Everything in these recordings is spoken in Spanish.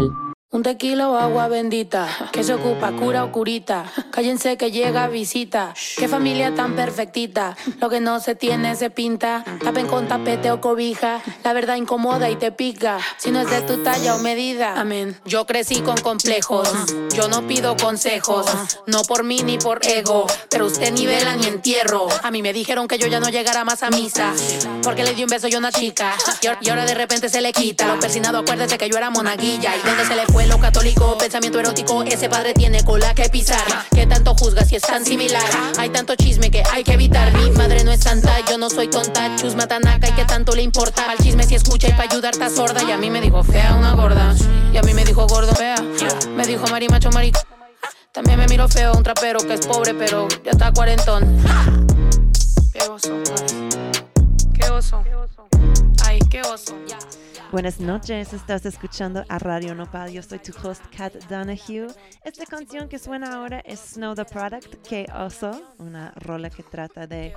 Digital. Un tequila o agua bendita, que se ocupa, cura o curita. Cállense que llega visita. Qué familia tan perfectita. Lo que no se tiene se pinta. Tapen con tapete o cobija. La verdad incomoda y te pica. Si no es de tu talla o medida. Amén. Yo crecí con complejos. Yo no pido consejos. No por mí ni por ego. Pero usted ni vela ni entierro. A mí me dijeron que yo ya no llegara más a misa. Porque le di un beso yo a una chica. Y ahora- y ahora de repente se le quita. Lo persinado, acuérdese que yo era monaguilla. Y donde se le fue lo católico, pensamiento erótico. Ese padre tiene cola que pisar. Que tanto juzga si es tan similar. Hay tanto chisme que hay que evitar. Mi madre no es santa, yo no soy tonta. Chusma tanaca y que tanto le importa. Al chisme si escucha y para ayudar está sorda. Y a mí me dijo fea una gorda. Y a mí me dijo gordo fea. Me dijo marimacho marico. También me miró feo un trapero que es pobre, pero ya está cuarentón. Qué oso. Qué oso. Ay, qué oso. Buenas noches, estás escuchando a Radio Nopal. Yo soy tu host, Kat Donahue. Esta canción que suena ahora es Snow the Product, que oso, una rola que trata de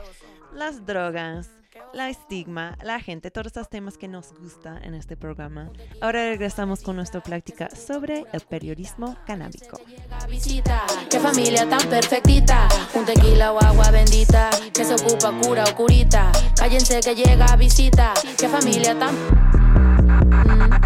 las drogas, la estigma, la gente, todos estos temas que nos gusta en este programa. Ahora regresamos con nuestra plática sobre el periodismo canábico. Qué familia tan perfectita. Un tequila o agua bendita. Que se ocupa cura o curita. Cállense que llega visita. Qué familia tan.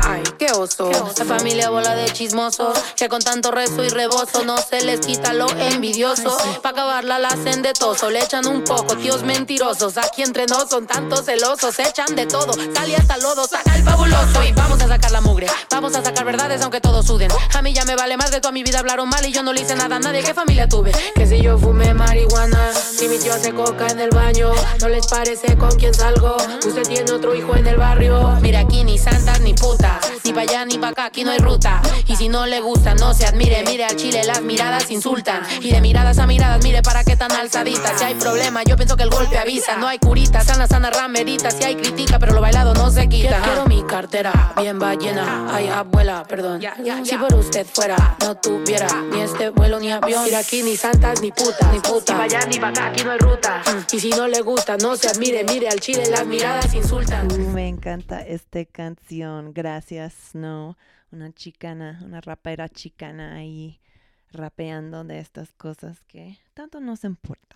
Ay, qué oso. La familia bola de chismosos. Que con tanto rezo y rebozo no se les quita lo envidioso. Pa' acabarla la hacen de toso. Le echan un poco, tíos mentirosos. Aquí entre nos son tantos celosos. Se echan de todo. Sale hasta lodo, saca el fabuloso. Y vamos a sacar la mugre. Vamos a sacar verdades aunque todos suden. A mí ya me vale más de toda mi vida hablaron mal y yo no le hice nada a nadie. ¿Qué familia tuve? Que si yo fumé marihuana, si mi tío hace coca en el baño, no les parece con quién salgo. Usted tiene otro hijo en el barrio. Mira aquí ni santas ni putas, ni pa' allá ni pa' acá, aquí no hay ruta. Y si no le gusta, no se admire. Mire al chile, las miradas insultan. Y de miradas a miradas, mire para qué tan alzaditas. Si hay problema, yo pienso que el golpe avisa. No hay curita, sana, sana, ramerita. Si hay crítica, pero lo bailado no se quita. Quiero mi cartera bien ballena. Ay, abuela, perdón. Si por usted fuera, no tuviera ni este vuelo ni avión. Mira aquí ni santas ni putas, ni puta. Ni pa' allá ni pa' acá, aquí no hay ruta. Y si no le gusta, no se admire. Mire al chile, las miradas insultan. Uh, me encanta esta canción. Gracias, Snow. Una chicana, una rapera chicana ahí rapeando de estas cosas que tanto nos importa.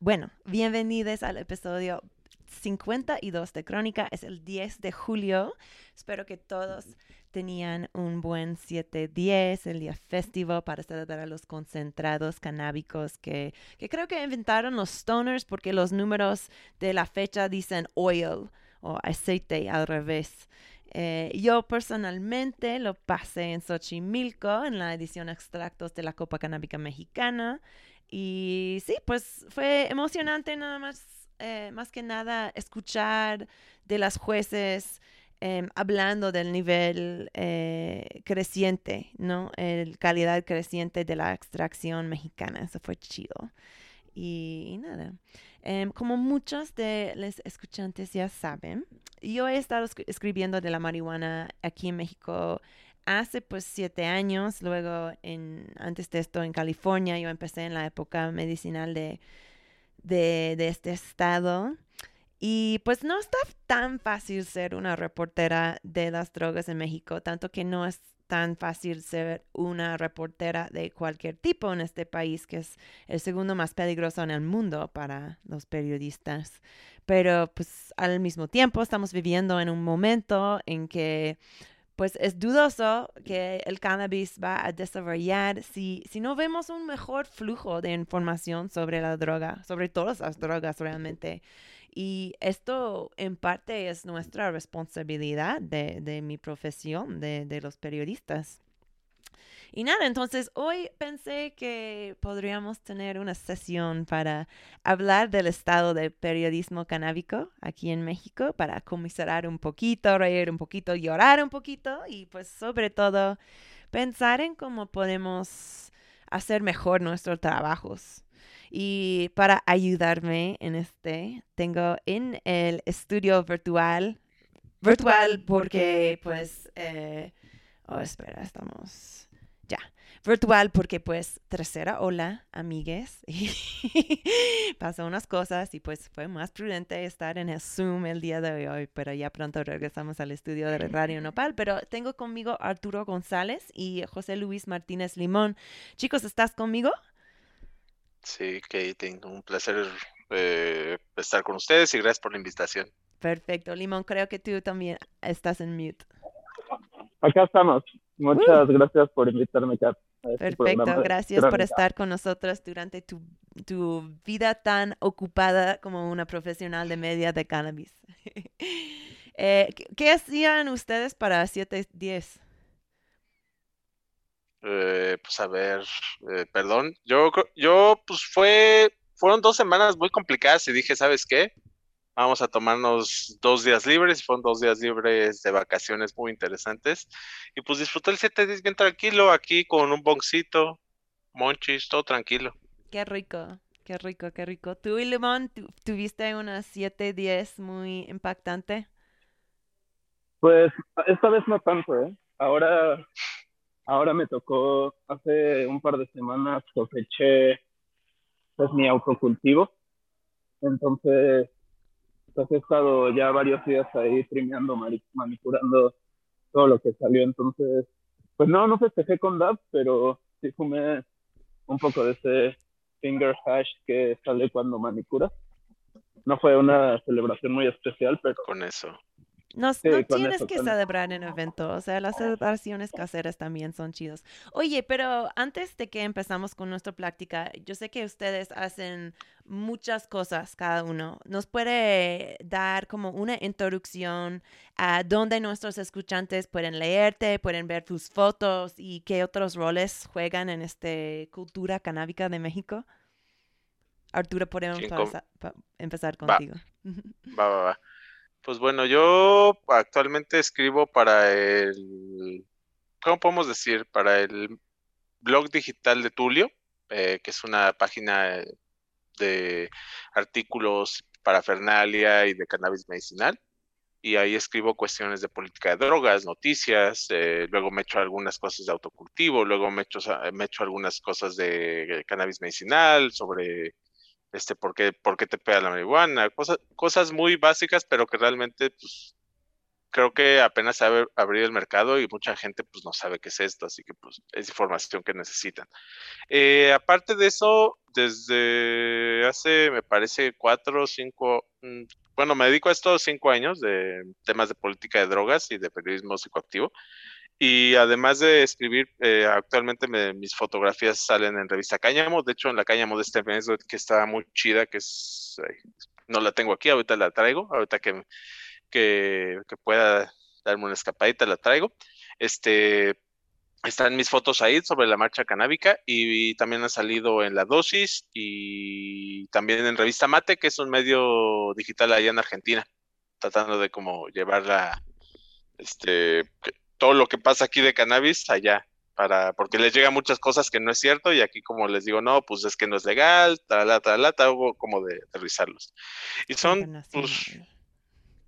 Bueno, bienvenidos al episodio 52 de Crónica. Es el 10 de julio. Espero que todos tenían un buen 7-10, el día festivo para celebrar los concentrados canábicos que, que creo que inventaron los stoners porque los números de la fecha dicen oil o aceite al revés. Eh, yo personalmente lo pasé en Xochimilco en la edición extractos de la Copa Canábica Mexicana y sí, pues fue emocionante nada más, eh, más que nada escuchar de las jueces em, hablando del nivel eh, creciente, ¿no? El calidad creciente de la extracción mexicana, eso fue chido. Y, y nada, Em, como muchos de los escuchantes ya saben, yo he estado escri- escribiendo de la marihuana aquí en México hace pues siete años. Luego, en, antes de esto en California, yo empecé en la época medicinal de, de, de este estado. Y pues no está tan fácil ser una reportera de las drogas en México, tanto que no es tan fácil ser una reportera de cualquier tipo en este país, que es el segundo más peligroso en el mundo para los periodistas. Pero pues al mismo tiempo estamos viviendo en un momento en que pues es dudoso que el cannabis va a desarrollar si, si no vemos un mejor flujo de información sobre la droga, sobre todas las drogas realmente. Y esto en parte es nuestra responsabilidad de, de mi profesión, de, de los periodistas. Y nada, entonces hoy pensé que podríamos tener una sesión para hablar del estado del periodismo canábico aquí en México, para comiserar un poquito, reír un poquito, llorar un poquito y pues sobre todo pensar en cómo podemos hacer mejor nuestros trabajos. Y para ayudarme en este, tengo en el estudio virtual, virtual porque pues, eh, oh espera, estamos ya, virtual porque pues tercera hola, amigues. Pasó unas cosas y pues fue más prudente estar en el Zoom el día de hoy, pero ya pronto regresamos al estudio de Radio Nopal. Pero tengo conmigo Arturo González y José Luis Martínez Limón. Chicos, ¿estás conmigo? Sí, que tengo un placer eh, estar con ustedes y gracias por la invitación. Perfecto, Limón, creo que tú también estás en mute. Acá estamos. Muchas gracias por invitarme, Kat. Este Perfecto, gracias por estar con nosotros durante tu, tu, vida tan ocupada como una profesional de media de cannabis. eh, ¿qué, hacían ustedes para 710? Eh, pues a ver, eh, perdón, yo, yo pues fue, fueron dos semanas muy complicadas y dije, ¿sabes qué? Vamos a tomarnos dos días libres, fueron dos días libres de vacaciones muy interesantes. Y pues disfruté el 7 días bien tranquilo, aquí con un boncito, monchis, todo tranquilo. Qué rico, qué rico, qué rico. ¿Tú y Limón tuviste unas 7 días muy impactante? Pues esta vez no tanto, ¿eh? Ahora, ahora me tocó, hace un par de semanas coseché pues mi autocultivo. Entonces, pues he estado ya varios días ahí trimeando, manicurando todo lo que salió. Entonces, pues no, no festejé con Dab, pero sí fumé un poco de ese finger hash que sale cuando manicura. No fue una celebración muy especial, pero... Con eso. No, tienes que celebrar en evento, o sea, las celebraciones caseras también son chidos. Oye, pero antes de que empezamos con nuestra práctica, yo sé que ustedes hacen muchas cosas cada uno. ¿Nos puede dar como una introducción a dónde nuestros escuchantes pueden leerte, pueden ver tus fotos y qué otros roles juegan en esta cultura canábica de México? Arturo, podemos empezar contigo. Va, va, va. Pues bueno, yo actualmente escribo para el, ¿cómo podemos decir? Para el blog digital de Tulio, eh, que es una página de artículos para Fernalia y de cannabis medicinal. Y ahí escribo cuestiones de política de drogas, noticias, eh, luego me echo algunas cosas de autocultivo, luego me echo, me echo algunas cosas de cannabis medicinal, sobre este, por qué, te pega la marihuana, cosas, cosas muy básicas, pero que realmente, pues, creo que apenas sabe abrir el mercado y mucha gente, pues, no sabe qué es esto, así que, pues, es información que necesitan. Eh, aparte de eso, desde hace, me parece, cuatro o cinco, mm, bueno, me dedico a estos cinco años de temas de política de drogas y de periodismo psicoactivo. Y además de escribir, eh, actualmente mis fotografías salen en revista Cáñamo. De hecho, en la Cáñamo de este mes, que está muy chida, que es. no la tengo aquí, ahorita la traigo. Ahorita que, que, pueda darme una escapadita, la traigo. Este. Están mis fotos ahí sobre la marcha canábica y, también han salido en La Dosis y también en Revista Mate, que es un medio digital allá en Argentina, tratando de como llevarla, este, todo lo que pasa aquí de cannabis allá, para, porque les llega muchas cosas que no es cierto y aquí como les digo, no, pues es que no es legal, tal, tal, tal, hubo como de aterrizarlos. Y son, pues,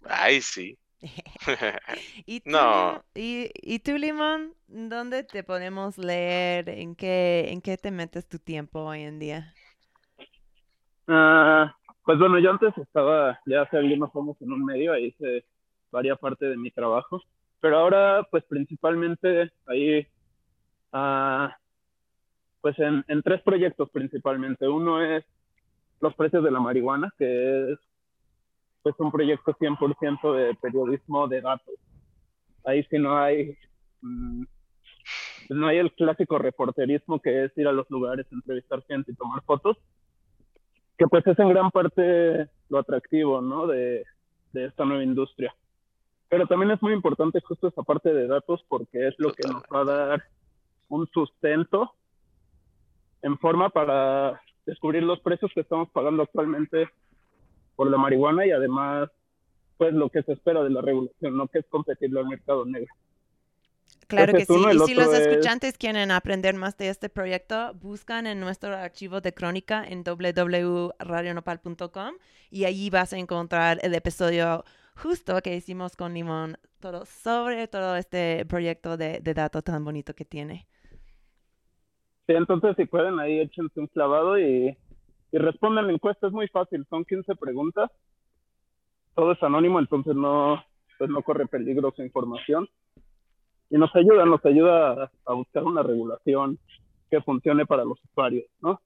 ay, sí. ¿Y, tú, no. ¿y, ¿Y tú, Limón, dónde te podemos leer? ¿En qué, ¿En qué te metes tu tiempo hoy en día? Ah, pues bueno, yo antes estaba ya hace algunos años en un medio, ahí hice varias parte de mi trabajo. Pero ahora, pues principalmente ahí, ah, pues en, en, tres proyectos principalmente. Uno es los precios de la marihuana, que es pues un proyecto 100% de periodismo de datos. Ahí sí no hay, mm, no hay el clásico reporterismo que es ir a los lugares, entrevistar gente y tomar fotos, que pues es en gran parte lo atractivo, ¿no? De, de esta nueva industria. Pero también es muy importante justo esa parte de datos porque es lo que nos va a dar un sustento en forma para descubrir los precios que estamos pagando actualmente por la marihuana y además pues lo que se espera de la regulación, no que es competirlo al mercado negro. Claro que sí. y si los escuchantes quieren aprender más de este proyecto, buscan en nuestro archivo de crónica en www.radionopal.com y allí vas a encontrar el episodio justo que hicimos con Limón, todo sobre todo este proyecto de, de datos tan bonito que tiene. Sí, entonces si pueden ahí échense un clavado y, y respondan la encuesta, es muy fácil, son 15 preguntas, todo es anónimo, entonces no, pues no corre peligro su información. Y nos ayuda, nos ayuda a, buscar una regulación que funcione para los usuarios, ¿no?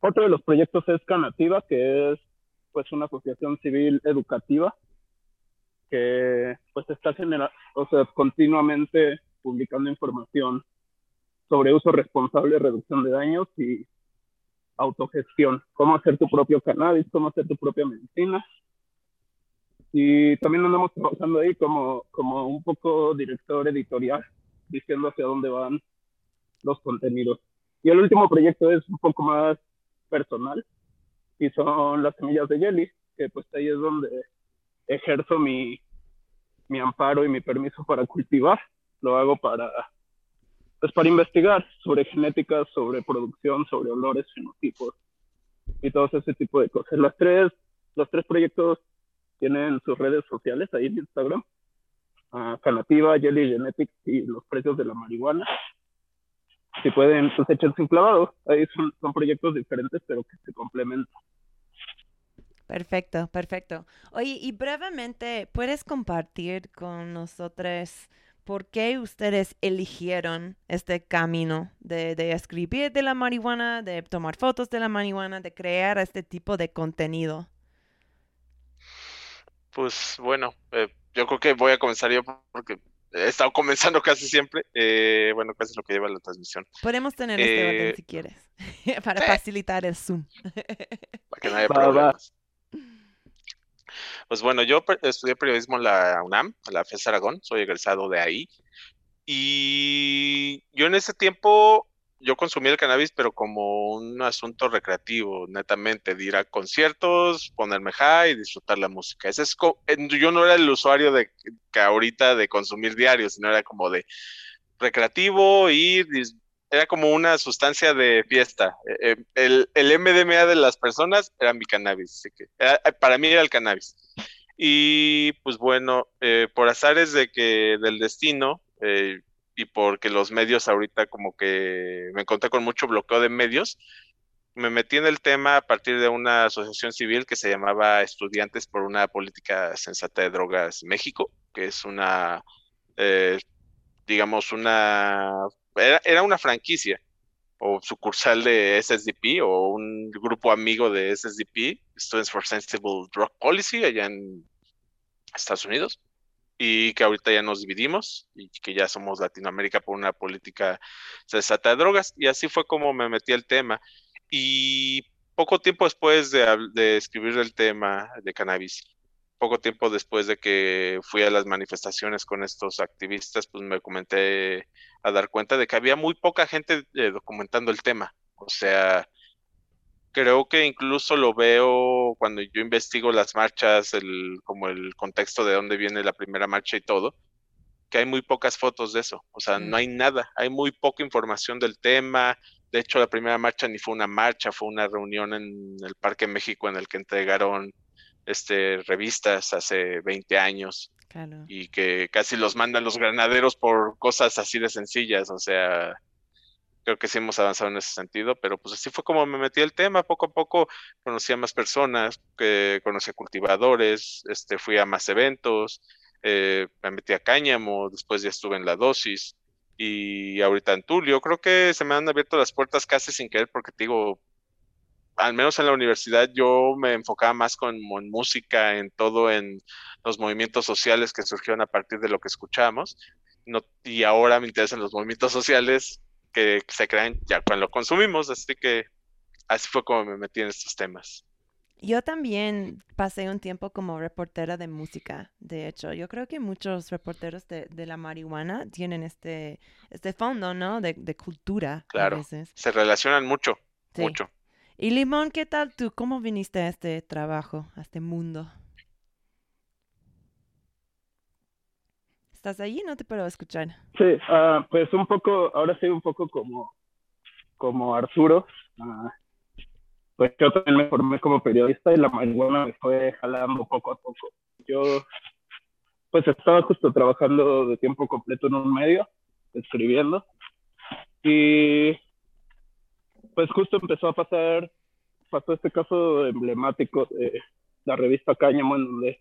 Otro de los proyectos es Canativa, que es pues una asociación civil educativa que pues está generando, o sea, continuamente publicando información sobre uso responsable, reducción de daños y autogestión, cómo hacer tu propio cannabis, cómo hacer tu propia medicina. Y también andamos trabajando ahí como, como un poco director editorial, diciendo hacia dónde van los contenidos. Y el último proyecto es un poco más personal y son las semillas de Jelly, que pues ahí es donde ejerzo mi, mi amparo y mi permiso para cultivar. Lo hago para pues para investigar sobre genética, sobre producción, sobre olores, fenotipos y todo ese tipo de cosas. Las tres, los tres proyectos tienen sus redes sociales ahí en Instagram. Uh, Canativa, Jelly Genetics y los precios de la marihuana. Si pueden, pues echarse un clavado. Ahí son, son proyectos diferentes, pero que se complementan. Perfecto, perfecto. Oye, y brevemente, ¿puedes compartir con nosotros por qué ustedes eligieron este camino de, escribir de la marihuana, de tomar fotos de la marihuana, de crear este tipo de contenido? Pues bueno, eh, yo creo que voy a comenzar yo porque he estado comenzando casi siempre. Eh, bueno, casi lo que lleva la transmisión. Podemos tener este orden eh, si quieres, para facilitar el Zoom. para que no haya problemas. Pues bueno, yo estudié periodismo en la UNAM, en la FES Aragón, soy egresado de ahí. Y yo en ese tiempo, yo consumí el cannabis, pero como un asunto recreativo, netamente, de ir a conciertos, ponerme high y disfrutar la música. Ese es yo no era el usuario de que ahorita de consumir diario, sino era como de recreativo, ir, era como una sustancia de fiesta. Eh, eh, el, MDMA de las personas era mi cannabis, eh, para mí era el cannabis. Y pues bueno, por azares de que del destino y porque los medios ahorita como que me encontré con mucho bloqueo de medios, me metí en el tema a partir de una asociación civil que se llamaba Estudiantes por una Política Sensata de Drogas México, que es una, digamos, una era, una franquicia o sucursal de SSDP o un grupo amigo de SSDP, Students for Sensible Drug Policy, allá en Estados Unidos, y que ahorita ya nos dividimos y que ya somos Latinoamérica por una política sensata de drogas. Y así fue como me metí al tema. Y poco tiempo después de, de escribir el tema de cannabis, poco tiempo después de que fui a las manifestaciones con estos activistas, pues me comenté a dar cuenta de que había muy poca gente eh, documentando el tema. O sea, creo que incluso lo veo cuando yo investigo las marchas, el, como el contexto de dónde viene la primera marcha y todo, que hay muy pocas fotos de eso. O sea, no mm. hay nada, hay muy poca información del tema. De hecho, la primera marcha ni fue una marcha, fue una reunión en el Parque México en el que entregaron este, revistas hace 20 años y que casi los mandan los granaderos por cosas así de sencillas, o sea, creo que sí hemos avanzado en ese sentido, pero pues así fue como me metí el tema, poco a poco conocí a más personas, que conocí a cultivadores, este, fui a más eventos, eh, me metí a cáñamo, después ya estuve en la dosis y ahorita en Tulio, creo que se me han abierto las puertas casi sin querer porque te digo, al menos en la universidad yo me enfocaba más con en música, en todo, en los movimientos sociales que surgieron a partir de lo que escuchamos. No, y ahora me interesan los movimientos sociales que se crean ya cuando lo consumimos, así que así fue como me metí en estos temas. Yo también pasé un tiempo como reportera de música, de hecho. Yo creo que muchos reporteros de, de la marihuana tienen este, este fondo, ¿no? De, de cultura. Claro. Se relacionan mucho, mucho. Y Limón, ¿qué tal tú? ¿Cómo viniste a este trabajo, a este mundo? ¿Estás ahí? No te puedo escuchar. Sí, uh, pues un poco, ahora sí un poco como, como Arturo. Uh, pues yo también me formé como periodista y la marihuana me fue jalando poco a poco. Yo pues estaba justo trabajando de tiempo completo en un medio, escribiendo. Y pues justo empezó a pasar, pasó este caso emblemático de la revista Cáñamo, en donde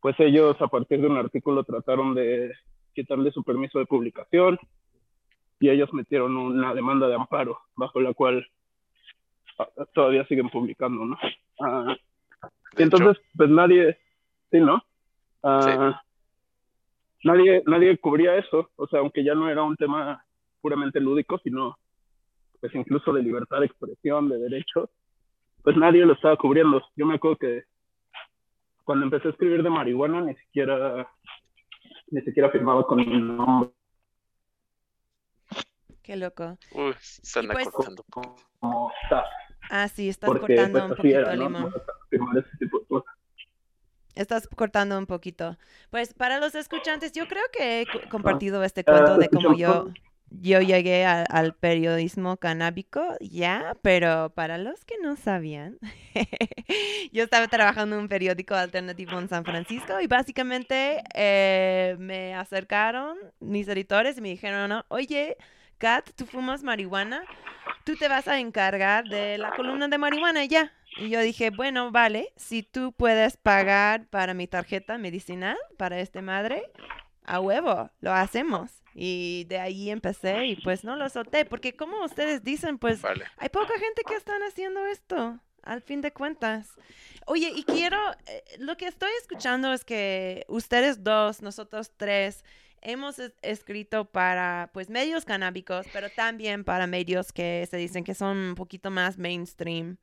pues ellos a partir de un artículo trataron de quitarle su permiso de publicación y ellos metieron una demanda de amparo bajo la cual ah, todavía siguen publicando, ¿no? Ah, y entonces, pues nadie, sí, ¿no? Ah, nadie, nadie cubría eso, o sea, aunque ya no era un tema puramente lúdico, sino pues incluso de libertad de expresión, de derechos, pues nadie lo estaba cubriendo. Yo me acuerdo que cuando empecé a escribir de marihuana ni siquiera ni siquiera firmaba con mi nombre. Qué loco. Uy, se anda pues- cortando. Como está, Ah, sí, estás porque cortando pues un poquito, era, ¿no? Limón. No firmar ese tipo de cosas. Estás cortando un poquito. Pues para los escuchantes, yo creo que he co- compartido este Ah, cuento de ¿te cómo yo, yo llegué al periodismo canábico, ya, pero para los que no sabían, yo estaba trabajando en un periódico alternativo en San Francisco y básicamente eh, me acercaron mis editores y me dijeron, "No, oye, Kat, tú fumas marihuana, tú te vas a encargar de la columna de marihuana ya. Y yo dije, bueno, vale, si tú puedes pagar para mi tarjeta medicinal, para este madre, a huevo, lo hacemos. Y de ahí empecé y pues no lo solté, porque como ustedes dicen, pues Vale. hay poca gente que están haciendo esto, al fin de cuentas. Oye, y quiero, eh, lo que estoy escuchando es que ustedes dos, nosotros tres, hemos es- escrito para pues medios canábicos, pero también para medios que se dicen que son un poquito más mainstream.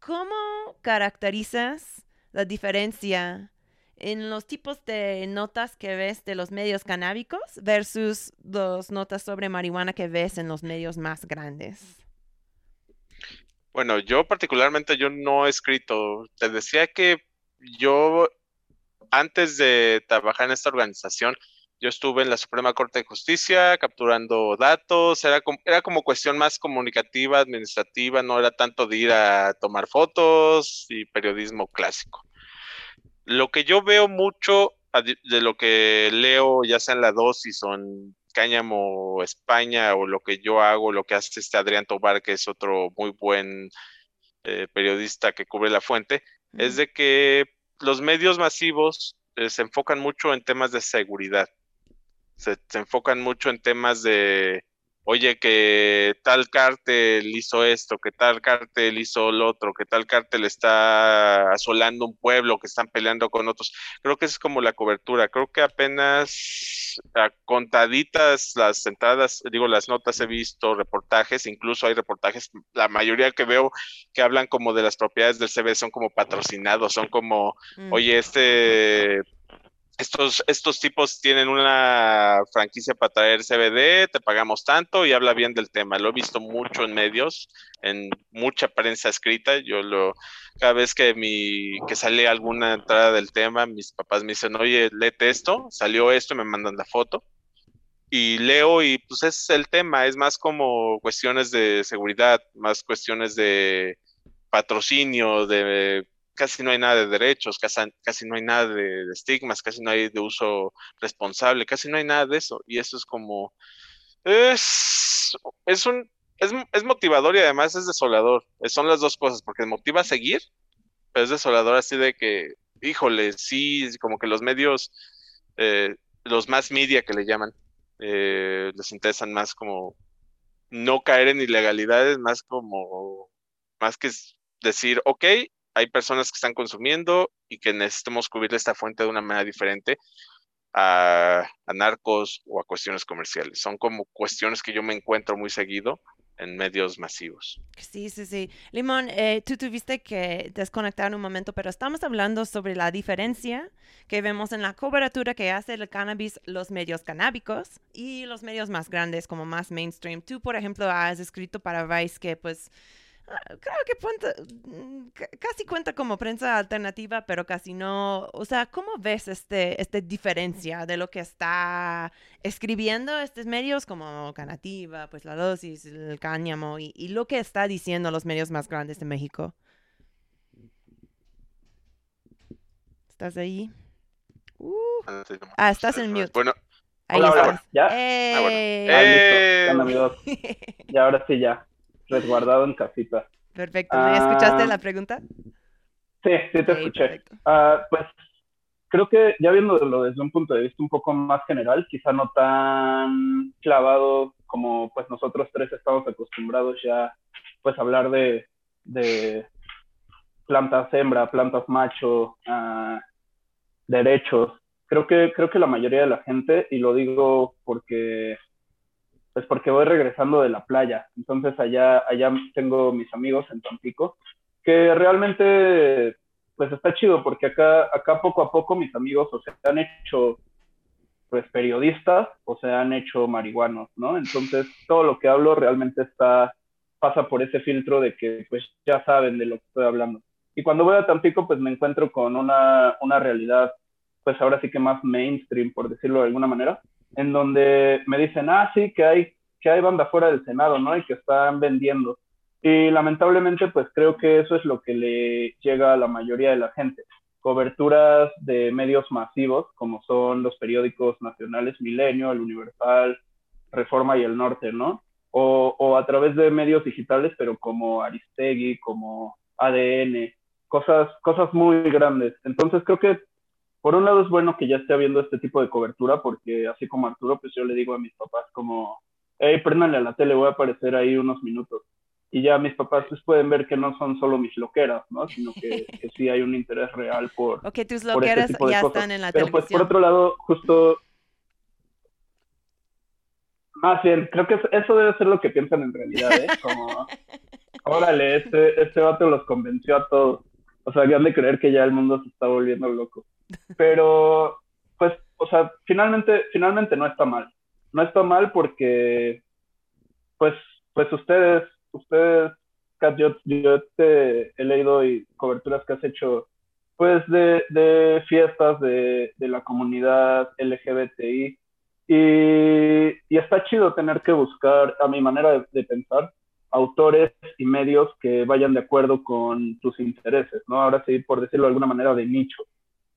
¿Cómo caracterizas la diferencia en los tipos de notas que ves de los medios canábicos versus las notas sobre marihuana que ves en los medios más grandes? Bueno, yo particularmente yo no he escrito. Te decía que yo antes de trabajar en esta organización, yo estuve en la Suprema Corte de Justicia capturando datos, era como, era como cuestión más comunicativa, administrativa, no era tanto de ir a tomar fotos y periodismo clásico. Lo que yo veo mucho de lo que leo, ya sea en la dosis o en Cáñamo España, o lo que yo hago, lo que hace este Adrián Tobar, que es otro muy buen eh, periodista que cubre la fuente, es de que los medios masivos eh, se enfocan mucho en temas de seguridad. Se, se enfocan mucho en temas de, oye, que tal cártel hizo esto, que tal cártel hizo lo otro, que tal cártel está asolando un pueblo, que están peleando con otros. Creo que esa es como la cobertura. Creo que apenas a contaditas las entradas, digo, las notas he visto, reportajes, incluso hay reportajes, la mayoría que veo que hablan como de las propiedades del CB son como patrocinados, son como, Mm. oye, este, estos, estos tipos tienen una franquicia para traer CBD, te pagamos tanto y habla bien del tema. Lo he visto mucho en medios, en mucha prensa escrita. Yo lo, cada vez que mi, que sale alguna entrada del tema, mis papás me dicen, oye, léete esto, salió esto y me mandan la foto. Y leo y pues es el tema, es más como cuestiones de seguridad, más cuestiones de patrocinio, de casi no hay nada de derechos, casi, casi no hay nada de, estigmas, casi no hay de uso responsable, casi no hay nada de eso. Y eso es como, es, es un, es, es motivador y además es desolador. Son las dos cosas, porque motiva a seguir, pero es desolador así de que, híjole, sí, como que los medios, eh, los más media que le llaman, eh, les interesan más como no caer en ilegalidades, más como, más que decir, ok, hay personas que están consumiendo y que necesitamos cubrir esta fuente de una manera diferente a, a, narcos o a cuestiones comerciales. Son como cuestiones que yo me encuentro muy seguido en medios masivos. Sí, sí, sí. Limón, eh, tú tuviste que desconectar un momento, pero estamos hablando sobre la diferencia que vemos en la cobertura que hace el cannabis los medios canábicos y los medios más grandes como más mainstream. Tú, por ejemplo, has escrito para Vice que pues creo que cuenta, casi cuenta como prensa alternativa, pero casi no. O sea, ¿cómo ves este, esta diferencia de lo que está escribiendo estos medios como Canativa, pues La Dosis, el Cáñamo y, y lo que está diciendo los medios más grandes de México? ¿Estás ahí? Uh. Ah, estás en mute. Bueno. Ahí hola, estás. hola. ¿Ya? ¡Eh! Ah, bueno. Ah, listo. Ya, amigos. ya, ahora sí, ya. Resguardado en casita. Perfecto. ¿Me escuchaste Ah, la pregunta? Sí, sí te escuché. Ah, pues creo que ya viéndolo desde un punto de vista un poco más general, quizá no tan clavado como pues nosotros tres estamos acostumbrados ya pues a hablar de, de plantas hembra, plantas macho, ah, derechos. Creo que, creo que la mayoría de la gente, y lo digo porque pues porque voy regresando de la playa. Entonces allá, allá tengo mis amigos en Tampico, que realmente pues está chido porque acá, acá poco a poco mis amigos o se han hecho pues periodistas o se han hecho marihuanos, ¿no? Entonces todo lo que hablo realmente está, pasa por ese filtro de que pues ya saben de lo que estoy hablando. Y cuando voy a Tampico pues me encuentro con una, una realidad pues ahora sí que más mainstream, por decirlo de alguna manera, en donde me dicen, ah, sí, que hay, que hay banda fuera del Senado, ¿no? Y que están vendiendo. Y lamentablemente, pues creo que eso es lo que le llega a la mayoría de la gente. Coberturas de medios masivos, como son los periódicos nacionales Milenio, El Universal, Reforma y El Norte, ¿no? O, o a través de medios digitales, pero como Aristegui, como ADN, cosas, cosas muy grandes. Entonces creo que por un lado es bueno que ya esté habiendo este tipo de cobertura, porque así como Arturo, pues yo le digo a mis papás como, hey, préndanle a la tele, voy a aparecer ahí unos minutos. Y ya mis papás pues pueden ver que no son solo mis loqueras, ¿no? Sino que, que sí hay un interés real por, Ok, tus por este loqueras ya cosas. están en la Pero pues por otro lado, justo... Más bien, creo que es- eso debe ser lo que piensan en realidad, ¿eh? Como, órale, este, este vato los convenció a todos. O sea, que han de creer que ya el mundo se está volviendo loco. Pero, pues, o sea, finalmente, finalmente no está mal. No está mal porque, pues, pues ustedes, ustedes, Kat, yo, te he leído y coberturas que has hecho, pues, de, de fiestas de, de la comunidad LGBTI. Y, y está chido tener que buscar, a mi manera de, de pensar, autores y medios que vayan de acuerdo con tus intereses, ¿no? Ahora sí, por decirlo de alguna manera, de nicho.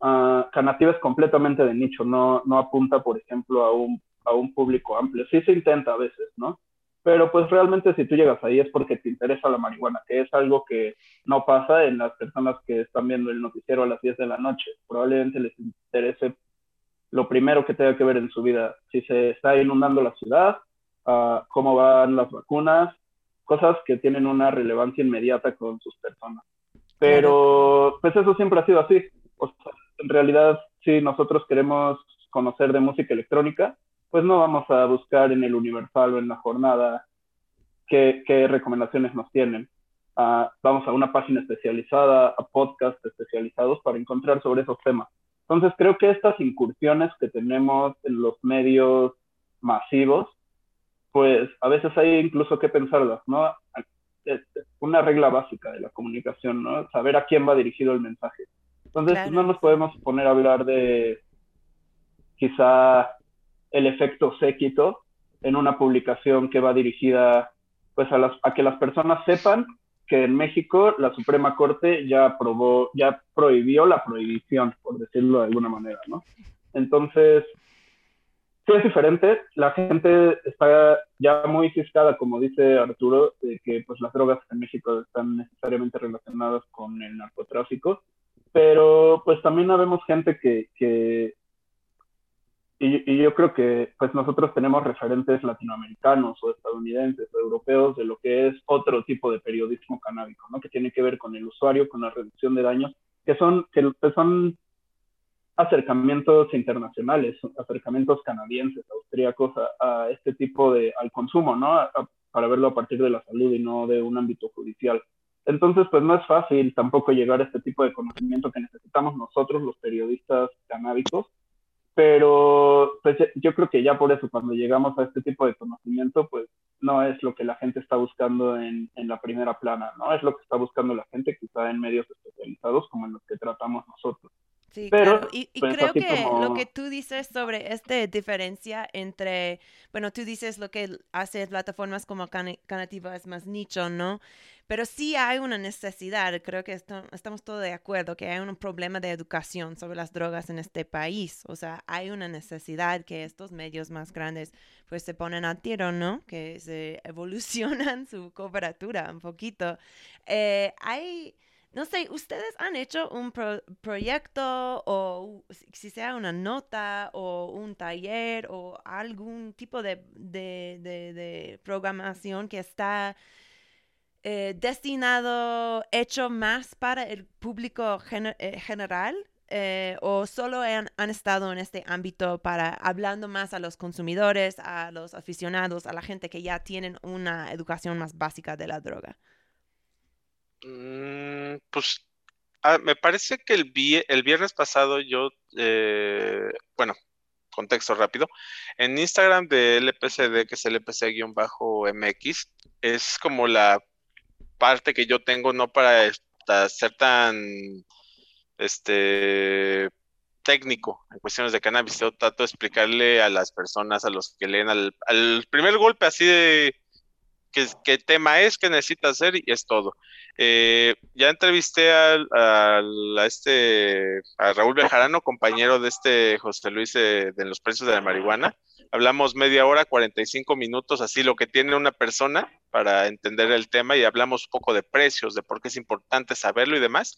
Uh, Canativa es completamente de nicho, no, no apunta, por ejemplo, a un, a un público amplio. Sí se intenta a veces, ¿no? Pero pues realmente si tú llegas ahí es porque te interesa la marihuana, que es algo que no pasa en las personas que están viendo el noticiero a las 10 de la noche. Probablemente les interese lo primero que tenga que ver en su vida, si se está inundando la ciudad, uh, cómo van las vacunas, cosas que tienen una relevancia inmediata con sus personas. Pero pues eso siempre ha sido así. O sea, en realidad, si nosotros queremos conocer de música electrónica, pues no vamos a buscar en el Universal o en la jornada qué, qué recomendaciones nos tienen. Uh, vamos a una página especializada, a podcasts especializados para encontrar sobre esos temas. Entonces creo que estas incursiones que tenemos en los medios masivos, pues a veces hay incluso que pensarlas, ¿no? Una regla básica de la comunicación, ¿no? Saber a quién va dirigido el mensaje. Entonces claro. no nos podemos poner a hablar de quizá el efecto séquito en una publicación que va dirigida pues a, las, a que las personas sepan que en México la Suprema Corte ya aprobó, ya prohibió la prohibición, por decirlo de alguna manera, ¿no? Entonces, sí es diferente, la gente está ya muy ciscada, como dice Arturo, de que pues las drogas en México están necesariamente relacionadas con el narcotráfico, pero pues también habemos gente que, que y, y, yo creo que pues nosotros tenemos referentes latinoamericanos o estadounidenses o europeos de lo que es otro tipo de periodismo canábico, ¿no? Que tiene que ver con el usuario, con la reducción de daños, que son, que, que son acercamientos internacionales, acercamientos canadienses, austríacos a, a, este tipo de, al consumo, ¿no? Para verlo a partir de la salud y no de un ámbito judicial. Entonces, pues no es fácil tampoco llegar a este tipo de conocimiento que necesitamos nosotros, los periodistas canábicos, pero pues yo creo que ya por eso cuando llegamos a este tipo de conocimiento, pues no es lo que la gente está buscando en, en, la primera plana, ¿no? Es lo que está buscando la gente quizá en medios especializados como en los que tratamos nosotros. Sí, pero, claro. Y, y pues creo que como... lo que tú dices sobre esta diferencia entre, bueno, tú dices lo que hace plataformas como Can Canativa es más nicho, ¿no? Pero sí hay una necesidad, creo que estamos todos de acuerdo, que hay un problema de educación sobre las drogas en este país. O sea, hay una necesidad que estos medios más grandes pues se ponen a tiro, ¿no? Que se evolucionan su cobertura un poquito. Eh, hay no sé, ¿ustedes han hecho un proyecto o si sea una nota o un taller o algún tipo de, programación que está eh, destinado, hecho más para el público eh, general? Eh, o solo han, han, estado en este ámbito para hablando más a los consumidores, a los aficionados, a la gente que ya tienen una educación más básica de la droga? Mm, pues ah, me parece que el, el viernes pasado yo, eh, bueno, contexto rápido, en Instagram de LPCD, que es LPC-MX, es como la parte que yo tengo no para ser tan este técnico en cuestiones de cannabis. Yo trato de explicarle a las personas, a los que leen al primer golpe así de qué, tema es, qué necesita hacer y es todo. Eh, ya entrevisté a, este, a Raúl Bejarano, compañero de este José Luis de, los precios de la marihuana. Hablamos media hora, 45 minutos, así lo que tiene una persona para entender el tema y hablamos un poco de precios, de por qué es importante saberlo y demás.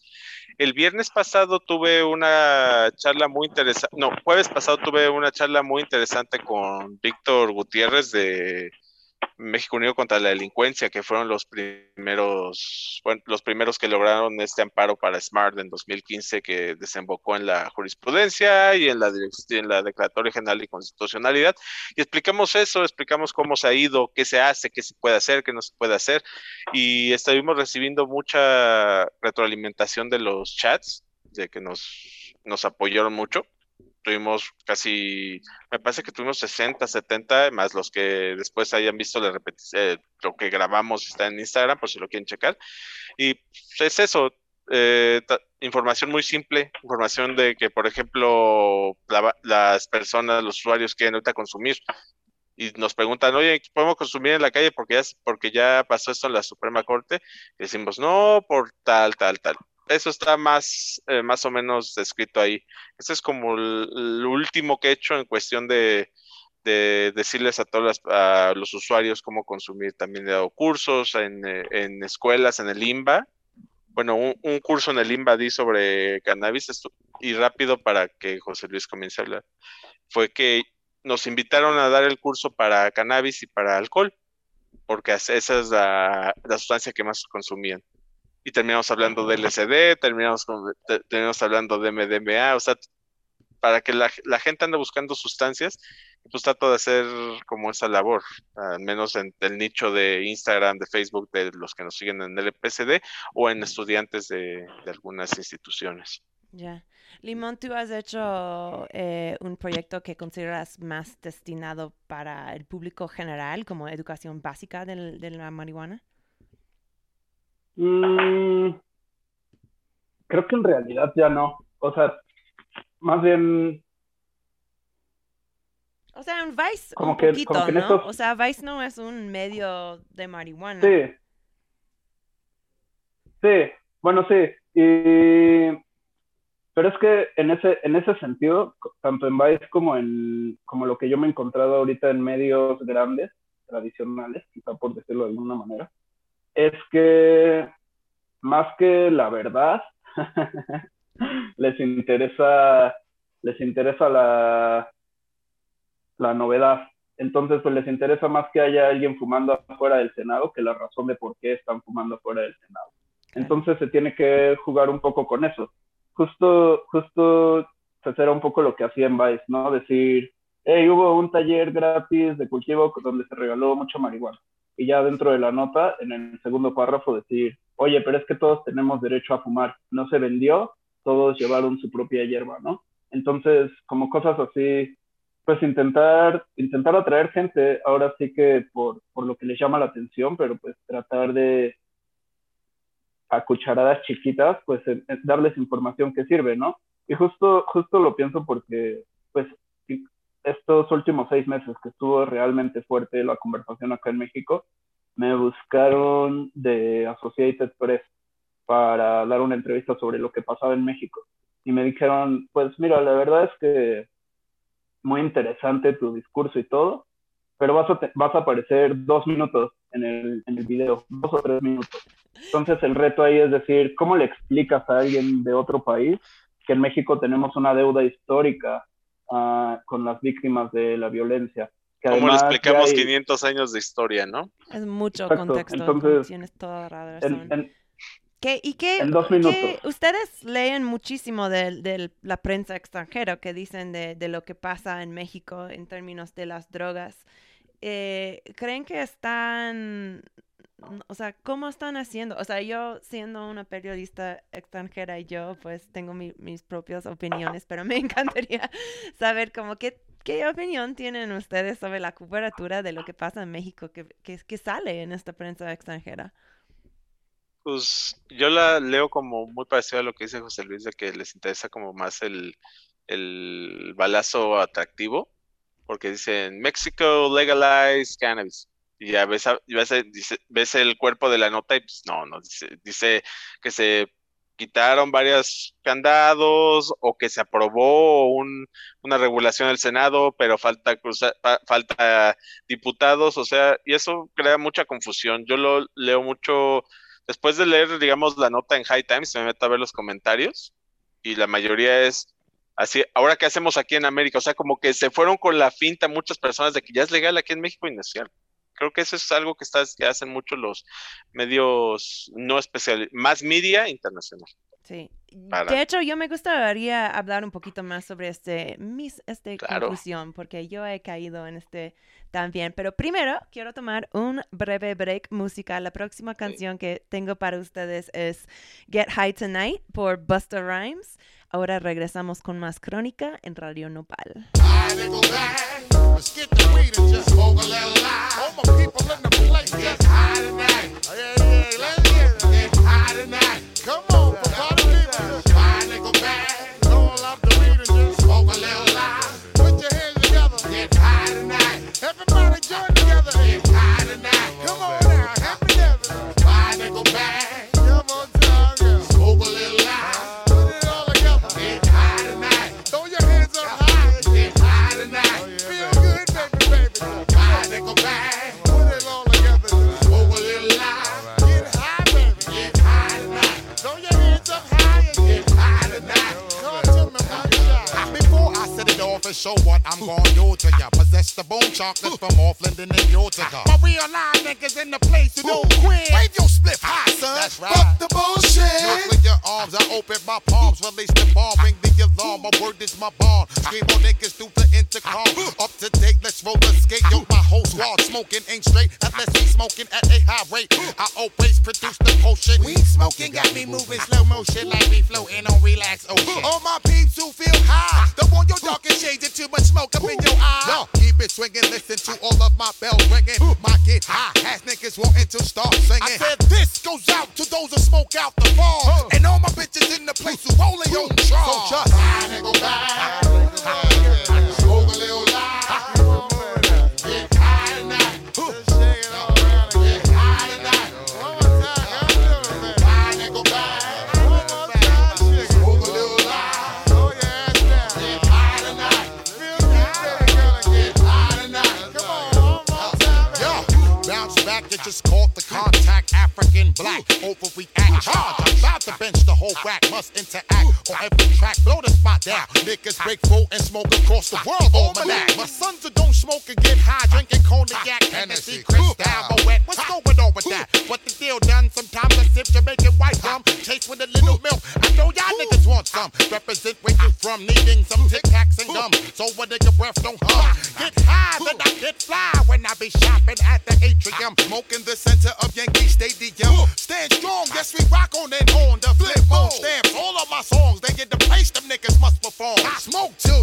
El viernes pasado tuve una charla muy interesante, no, jueves pasado tuve una charla muy interesante con Víctor Gutiérrez de México Unido contra la Delincuencia, que fueron los primeros, bueno, los primeros que lograron este amparo para SMART en 2015, que desembocó en la jurisprudencia y en la, en la Declaratoria General de Constitucionalidad. Y explicamos eso, explicamos cómo se ha ido, qué se hace, qué se puede hacer, qué no se puede hacer. Y estuvimos recibiendo mucha retroalimentación de los chats, de que nos, nos apoyaron mucho tuvimos casi, me parece que tuvimos 60, 70, más los que después hayan visto la eh, lo que grabamos está en Instagram, por si lo quieren checar. Y es eso, eh, información muy simple, información de que, por ejemplo, las personas, los usuarios quieren ahorita consumir y nos preguntan, oye, ¿podemos consumir en la calle porque ya, porque ya pasó esto en la Suprema Corte? Decimos, no, por tal, tal, tal eso está más, eh, más o menos descrito ahí. Ese es como el, último que he hecho en cuestión de, decirles a todos a los usuarios cómo consumir. También he dado cursos en, eh, escuelas, en el IMBA. Bueno, un, curso en el IMBA di sobre cannabis y rápido para que José Luis comience a hablar. Fue que nos invitaron a dar el curso para cannabis y para alcohol, porque esa es la sustancia que más consumían y terminamos hablando de LSD, terminamos, terminamos hablando de MDMA, o sea, para que la, gente ande buscando sustancias, pues trato de hacer como esa labor, al menos en el nicho de Instagram, de Facebook, de los que nos siguen en el PCD o en estudiantes de, algunas instituciones. Ya. Limón, ¿tú has hecho eh, un proyecto que consideras más destinado para el público general, como educación básica de la marihuana? Mm, creo que en realidad ya no. O sea, más bien. O sea, en Vice como un que, poquito, ¿no? O sea, Vice no es un medio de marihuana. Sí. Sí, bueno, sí. Y... Pero es que en ese, en ese sentido, tanto en Vice como en como lo que yo me he encontrado ahorita en medios grandes, tradicionales, quizá por decirlo de alguna manera, es que más que la verdad, les interesa, les interesa la, la novedad. Entonces, pues les interesa más que haya alguien fumando afuera del Senado que la razón de por qué están fumando afuera del Senado. Entonces se tiene que jugar un poco con eso. Justo, justo pues era un poco lo que hacía en Vice, ¿no? Decir, hey, hubo un taller gratis de cultivo donde se regaló mucho marihuana y ya dentro de la nota, en el segundo párrafo, decir, oye, pero es que todos tenemos derecho a fumar, no se vendió, todos llevaron su propia hierba, ¿no? Entonces, como cosas así, pues intentar, intentar atraer gente, ahora sí que por, por lo que les llama la atención, pero pues tratar de a cucharadas chiquitas, pues darles información que sirve, ¿no? Y justo, justo lo pienso porque, pues, estos últimos seis meses que estuvo realmente fuerte la conversación acá en México, me buscaron de Associated Press para dar una entrevista sobre lo que pasaba en México. Y me dijeron, pues mira, la verdad es que muy interesante tu discurso y todo, pero vas a, vas a aparecer dos minutos en el, en el video, dos o tres minutos. Entonces el reto ahí es decir, ¿cómo le explicas a alguien de otro país que en México tenemos una deuda histórica uh, con las víctimas de la violencia? Que ¿Cómo le explicamos hay... 500 años de historia, no? Es mucho Exacto. contexto. Entonces, tienes toda la razón. En, en, ¿Qué, ¿Y qué, en dos minutos. qué ustedes leen muchísimo de, de, la prensa extranjera que dicen de, de, lo que pasa en México en términos de las drogas? Eh, ¿Creen que están, o sea, cómo están haciendo? O sea, yo siendo una periodista extranjera y yo pues tengo mi, mis propias opiniones, pero me encantaría saber como qué, qué opinión tienen ustedes sobre la cobertura de lo que pasa en México que, que, que sale en esta prensa extranjera. Pues yo la leo como muy parecido a lo que dice José Luis, de que les interesa como más el, el balazo atractivo, porque dicen México legalize cannabis. Y ya ves, ves, dice, ves el cuerpo de la nota y pues no, no, dice, dice que se quitaron varios candados o que se aprobó un, una regulación del Senado, pero falta cruzar, falta diputados, o sea, y eso crea mucha confusión. Yo lo leo mucho después de leer, digamos, la nota en High Times, me meto a ver los comentarios y la mayoría es así, ahora qué hacemos aquí en América, o sea, como que se fueron con la finta muchas personas de que ya es legal aquí en México y no es cierto. Creo que eso es algo que, está, que hacen mucho los medios no especiales, más media internacional. Sí. Para... De hecho, yo me gustaría hablar un poquito más sobre este, mis, este claro. conclusión, porque yo he caído en este también. Pero primero, quiero tomar un breve break musical. La próxima canción sí. que tengo para ustedes es Get High Tonight por Busta Rhymes. Ahora regresamos con más crónica en Radio Nopal. Let's get the weed and just smoke a little line. All my people in the place just hiding out. Show what I'm gonna do to ya, possess the bone chocolate from Offland and then Utica. My real live niggas in the place who don't quit. Wave your split high, son. That's right. Fuck the bullshit. Look with your arms, I open my palms, release the bomb, ring the alarm. My word is my bond. Scream on niggas through the intercom. Up to date, let's roll the skate. Yo, my whole squad smoking ain't straight unless we smoking at a high rate. I always produce the potion. Weed smoking got me moving slow motion like we floating on relax ocean. All my peeps who feel high, don't want your dark and shades and too much smoke up in your eye. Yo, keep it swinging, listen to all of my bells ringing. My get high, ass niggas wanting to start singing. I said this goes out to those who smoke out the farm. And all my bitches in the place who rolling on charm. So just ride and go back. Smoke a little African black, overreact. Charge. I'm about to bench the whole rack. Must interact on every track. Blow the spot down. Niggas break full and smoke across the world. Almanac. My sons that don't smoke and get high. Drinking cognac, Hennessy, Cristal, Moet. What's going on with that? What the deal done? Sometimes I sip Jamaican white rum. Taste with a little milk. I know y'all niggas want some. Represent where you from. Needing some Tic Tacs and gum. So when your breath don't hum. Get high, then I get fly. When I be shopping at the atrium. Smoking the center of Yankee Stadium. Stand strong, yes, we rock on and on. The flip phone stamps. All of my songs, they get the place them niggas must perform. I smoke till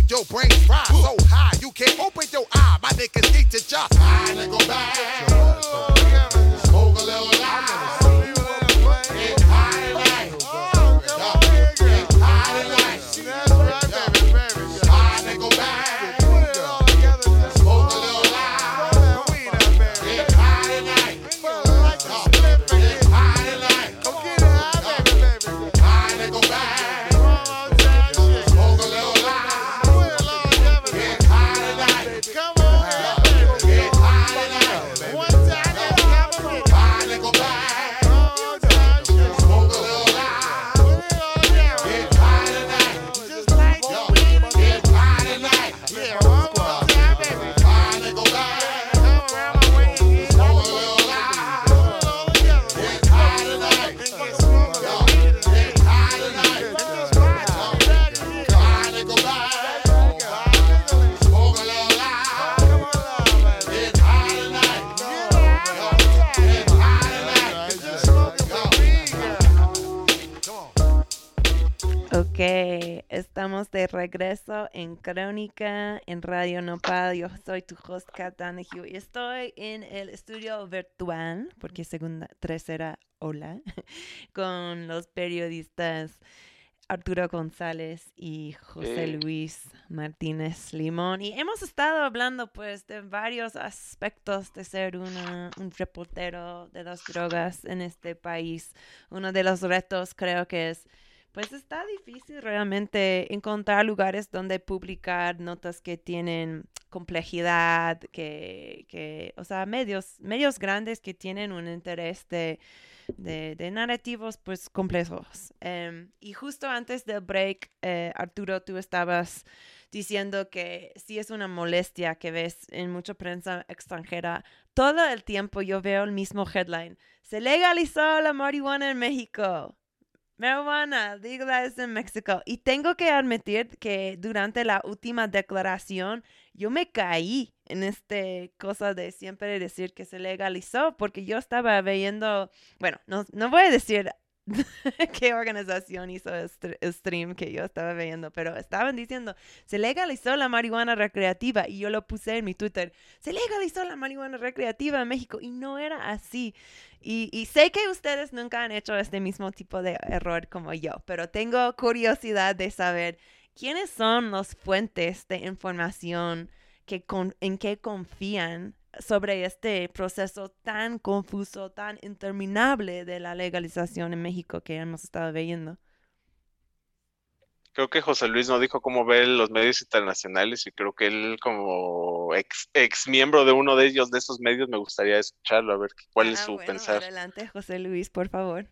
regreso en Crónica en Radio Nopal. Yo soy tu host, Kat Donahue, y estoy en el estudio virtual, porque segunda, tercera hola, con los periodistas Arturo González y José. Luis Martínez Limón. Y hemos estado hablando pues de varios aspectos de ser una- un reportero de las drogas en este país. Uno de los retos creo que es pues está difícil realmente encontrar lugares donde publicar notas que tienen complejidad, que, que o sea, medios, medios grandes que tienen un interés de, de, de narrativos pues complejos. Em, y justo antes del break, eh, Arturo, tú estabas diciendo que sí es una molestia que ves en mucha prensa extranjera. Todo el tiempo yo veo el mismo headline. Se legalizó la marihuana en México. Marijuana, legalized en México. Y tengo que admitir que durante la última declaración yo me caí en este cosa de siempre decir que se legalizó porque yo estaba viendo, bueno, no, no voy a decir qué organización hizo el str- el stream que yo estaba viendo, pero estaban diciendo, se legalizó la marihuana recreativa y yo lo puse en mi Twitter, se legalizó la marihuana recreativa en México y no era así. Y, sé que ustedes nunca han hecho este mismo tipo de error como yo, pero tengo curiosidad de saber quiénes son las fuentes de información que en que confían sobre este proceso tan confuso, tan interminable de la legalización en México que hemos estado viendo. Creo que José Luis no dijo cómo ve los medios internacionales y creo que él como ex, ex miembro de uno de ellos, de esos medios, me gustaría escucharlo, a ver cuál es Ah, su bueno, pensar. Adelante, José Luis, por favor.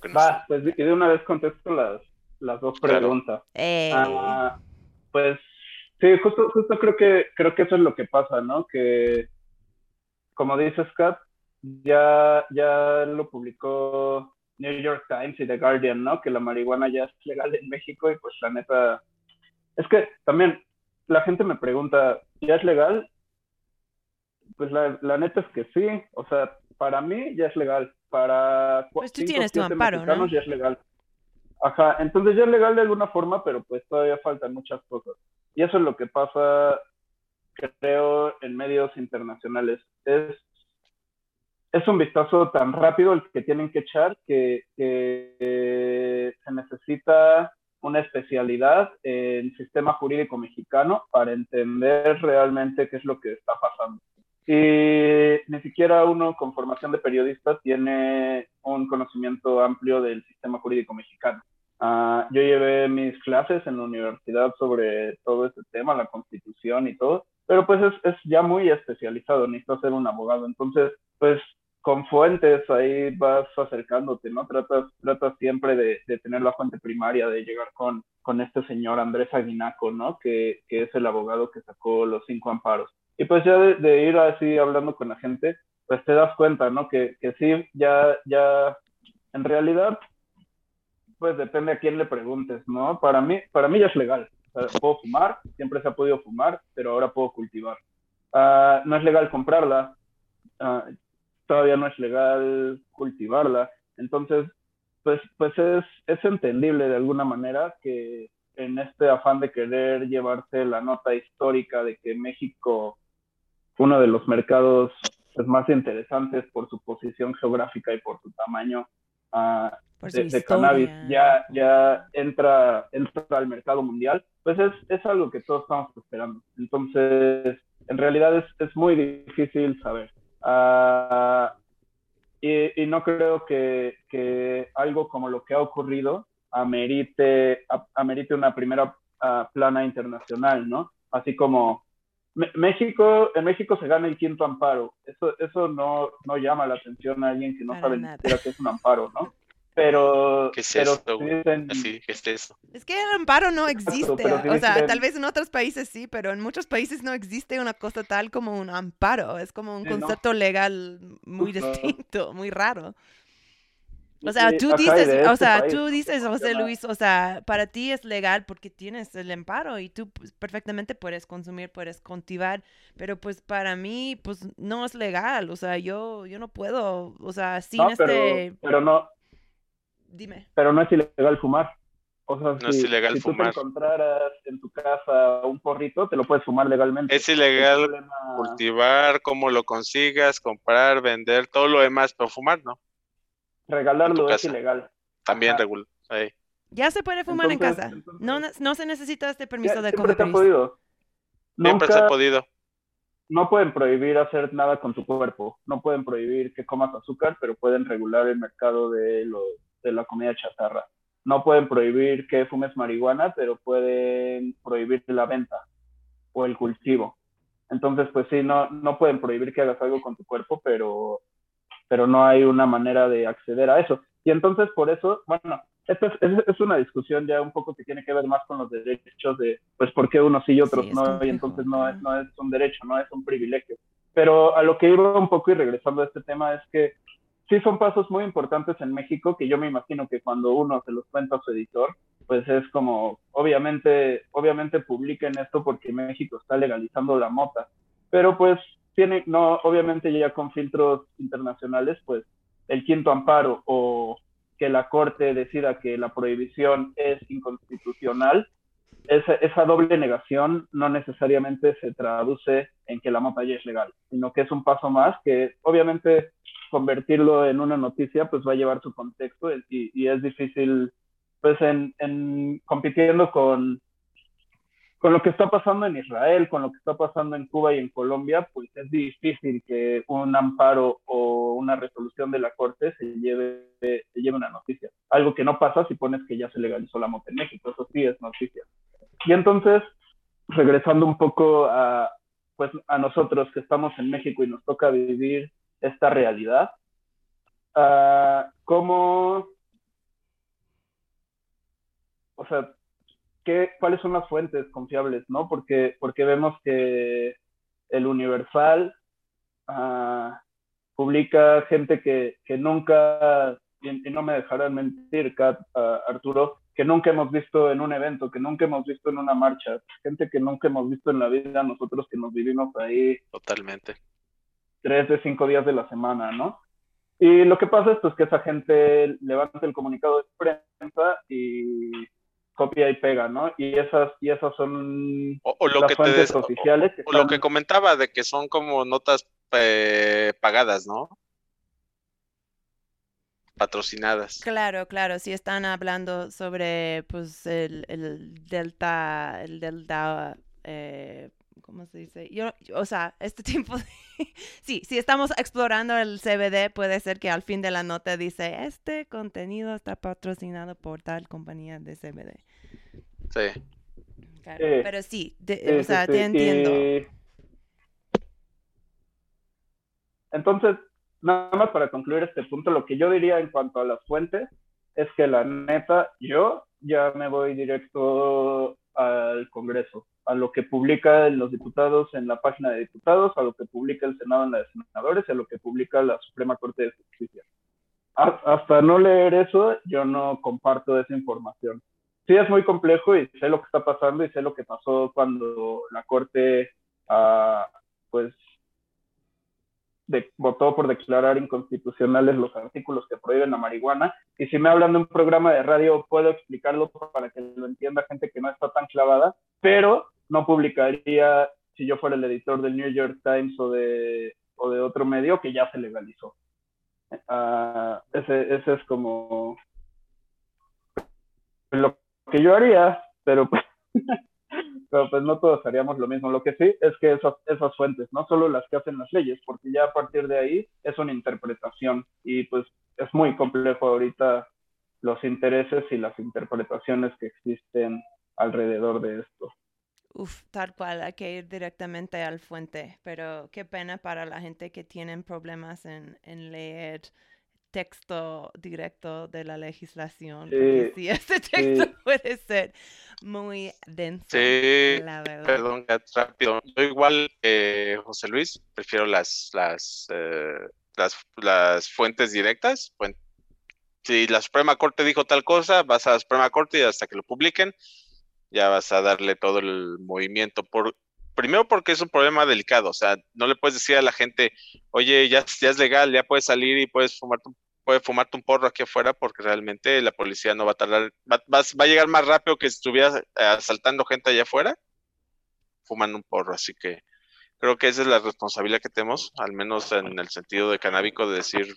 Con- Va, pues de una vez contesto las, las dos Claro. preguntas. Eh, Ah, pues sí, justo, justo creo que creo que eso es lo que pasa, ¿no? Que como dice Scott, ya, ya lo publicó New York Times y The Guardian, ¿no? Que la marihuana ya es legal en México y pues la neta, es que también la gente me pregunta, ¿ya es legal? Pues la, la neta es que sí, o sea, para mí ya es legal, para Pues tú cinco, tienes tu amparo, ¿no? ya es legal. Ajá, entonces ya es legal de alguna forma, pero pues todavía faltan muchas cosas. Y eso es lo que pasa, creo, en medios internacionales. Es, es un vistazo tan rápido el que tienen que echar que, eh, se necesita una especialidad en sistema jurídico mexicano para entender realmente qué es lo que está pasando. Y ni siquiera uno con formación de periodista tiene un conocimiento amplio del sistema jurídico mexicano. Ah, yo llevé mis clases en la universidad sobre todo este tema, la constitución y todo, pero pues es, es ya muy especializado, necesitas ser un abogado. Entonces, pues con fuentes ahí vas acercándote, ¿no? Tratas, tratas siempre de, de tener la fuente primaria, de llegar con, con este señor Andrés Aguinaco, ¿no? Que, que es el abogado que sacó los cinco amparos. Y pues ya de, de ir así hablando con la gente, pues te das cuenta, ¿no? Que, que sí, ya, ya, en realidad, pues depende a quién le preguntes, ¿no? Para mí, para mí ya es legal. Puedo fumar, siempre se ha podido fumar, pero ahora puedo cultivar. Ah, no es legal comprarla, ah, todavía no es legal cultivarla. Entonces, pues, pues es, es entendible de alguna manera que en este afán de querer llevarse la nota histórica de que México fue uno de los mercados pues, más interesantes por su posición geográfica y por su tamaño su de, de cannabis ya, ya entra, entra al mercado mundial, pues es, es algo que todos estamos esperando. Entonces, en realidad es, es muy difícil saber. Ah, y, y no creo que, que algo como lo que ha ocurrido amerite, a- amerite una primera ah, plana internacional, ¿no? Así como México, en México se gana el quinto amparo. Eso, eso no, no llama la atención a alguien que no Para sabe ni nada. siquiera qué es un amparo, ¿no? Pero, ¿Qué es pero esto, dicen- Así, ¿qué es eso? Es que el amparo no existe. si o sea, dicen- tal vez en otros países sí, pero en muchos países no existe una cosa tal como un amparo. Es como un Sí, no. concepto legal muy Justo. distinto, muy raro. O sea, tú dices, o este sea, país tú dices, José. Luis, o sea, para ti es legal porque tienes el amparo y tú pues, perfectamente puedes consumir, puedes cultivar, pero pues para mí, pues no es legal, o sea, yo, yo no puedo, o sea, sin No, este... pero, pero no, Dime. pero no es ilegal fumar. O sea, No es si, ilegal si tú fumar. te encontraras en tu casa un porrito, te lo puedes fumar legalmente. Es ilegal problema- cultivar, cómo lo consigas, comprar, vender, todo lo demás, pero fumar no. En regalarlo tu es casa. ilegal. También Ajá. regula. ahí. Ya se puede fumar en casa. entonces- No, no se necesita este permiso Ya, de siempre se ha podido. Siempre se Nunca, ha podido. no pueden prohibir hacer nada con tu cuerpo. No pueden prohibir que comas azúcar, pero pueden regular el mercado de, lo, de la comida chatarra. No pueden prohibir que fumes marihuana, pero pueden prohibir la venta o el cultivo. Entonces, pues sí, no, no pueden prohibir que hagas algo con tu cuerpo, pero, pero no hay una manera de acceder a eso. Y entonces, por eso, bueno, esto es, una discusión ya un poco que tiene que ver más con los derechos de, pues, por qué unos sí y otros Sí, no, y entonces no es, no es un derecho, no es un privilegio. Pero a lo que iba un poco y regresando a este tema es que sí son pasos muy importantes en México que yo me imagino que cuando uno se los cuenta a su editor, pues es como, obviamente, obviamente publiquen esto porque México está legalizando la mota, pero pues tiene, no, obviamente ya con filtros internacionales, pues el quinto amparo o que la Corte decida que la prohibición es inconstitucional, esa, esa doble negación no necesariamente se traduce en que la mota ya es legal, sino que es un paso más que obviamente convertirlo en una noticia pues va a llevar su contexto y, y es difícil pues en, en compitiendo con, con lo que está pasando en Israel, con lo que está pasando en Cuba y en Colombia, pues es difícil que un amparo o una resolución de la Corte se lleve, se lleve una noticia. Algo que no pasa si pones que ya se legalizó la mota en México, eso sí es noticia. Y entonces, regresando un poco a, pues, a nosotros que estamos en México y nos toca vivir esta realidad, uh, ¿cómo, o sea, ¿qué, cuáles son las fuentes confiables, no? Porque, porque vemos que el Universal uh, publica gente que, que nunca, y, y, no me dejarán mentir, Kat, uh, Arturo, que nunca hemos visto en un evento, que nunca hemos visto en una marcha, gente que nunca hemos visto en la vida, nosotros que nos vivimos ahí. Totalmente. Tres de cinco días de la semana, ¿no? Y lo que pasa es pues, que esa gente levanta el comunicado de prensa y copia y pega, ¿no? Y esas, y esas son o, o lo las que fuentes te oficiales. Que o, están... lo que comentaba de que son como notas eh, pagadas, ¿no? Patrocinadas. Claro, claro, si están hablando sobre pues el, el delta, el delta, eh, ¿cómo se dice? Yo, yo, o sea, este tipo de... sí, si estamos explorando el CBD, puede ser que al fin de la nota dice, este contenido está patrocinado por tal compañía de CBD. Sí. Claro. Pero sí, de, o sea, sí, te entiendo. Entonces, nada más para concluir este punto, lo que yo diría en cuanto a las fuentes es que la neta, yo ya me voy directo al Congreso, a lo que publican los diputados en la página de diputados, a lo que publica el Senado en la de senadores, a lo que publica la Suprema Corte de Justicia. Hasta no leer eso, yo no comparto esa información. Sí es muy complejo y sé lo que está pasando y sé lo que pasó cuando la Corte, uh, pues, de, votó por declarar inconstitucionales los artículos que prohíben la marihuana. Y si me hablan de un programa de radio, puedo explicarlo para que lo entienda gente que no está tan clavada, pero no publicaría, si yo fuera el editor del New York Times o de, o de otro medio, que ya se legalizó. Uh, ese, ese es como lo que yo haría, pero pues pero pues no todos haríamos lo mismo. Lo que sí es que esas, fuentes, no solo las que hacen las leyes, porque ya a partir de ahí es una interpretación y pues es muy complejo ahorita los intereses y las interpretaciones que existen alrededor de esto. Uf, tal cual, hay que ir directamente al fuente, pero qué pena para la gente que tienen problemas en leer texto directo de la legislación. Sí, sí, este texto sí. puede ser muy denso. Sí, la verdad. perdón, rápido. Yo igual, eh, José Luis, prefiero las, las, eh, las, las fuentes directas. Si la Suprema Corte dijo tal cosa, vas a la Suprema Corte y hasta que lo publiquen, ya vas a darle todo el movimiento. Por, primero porque es un problema delicado, o sea, no le puedes decir a la gente, oye, ya, es legal, ya puedes salir y puedes fumar tu puede fumarte un porro aquí afuera porque realmente la policía no va a tardar, va, va- va a llegar más rápido que si estuviera eh, asaltando gente allá afuera, fumando un porro, así que creo que esa es la responsabilidad que tenemos, al menos en el sentido de canábico, de decir,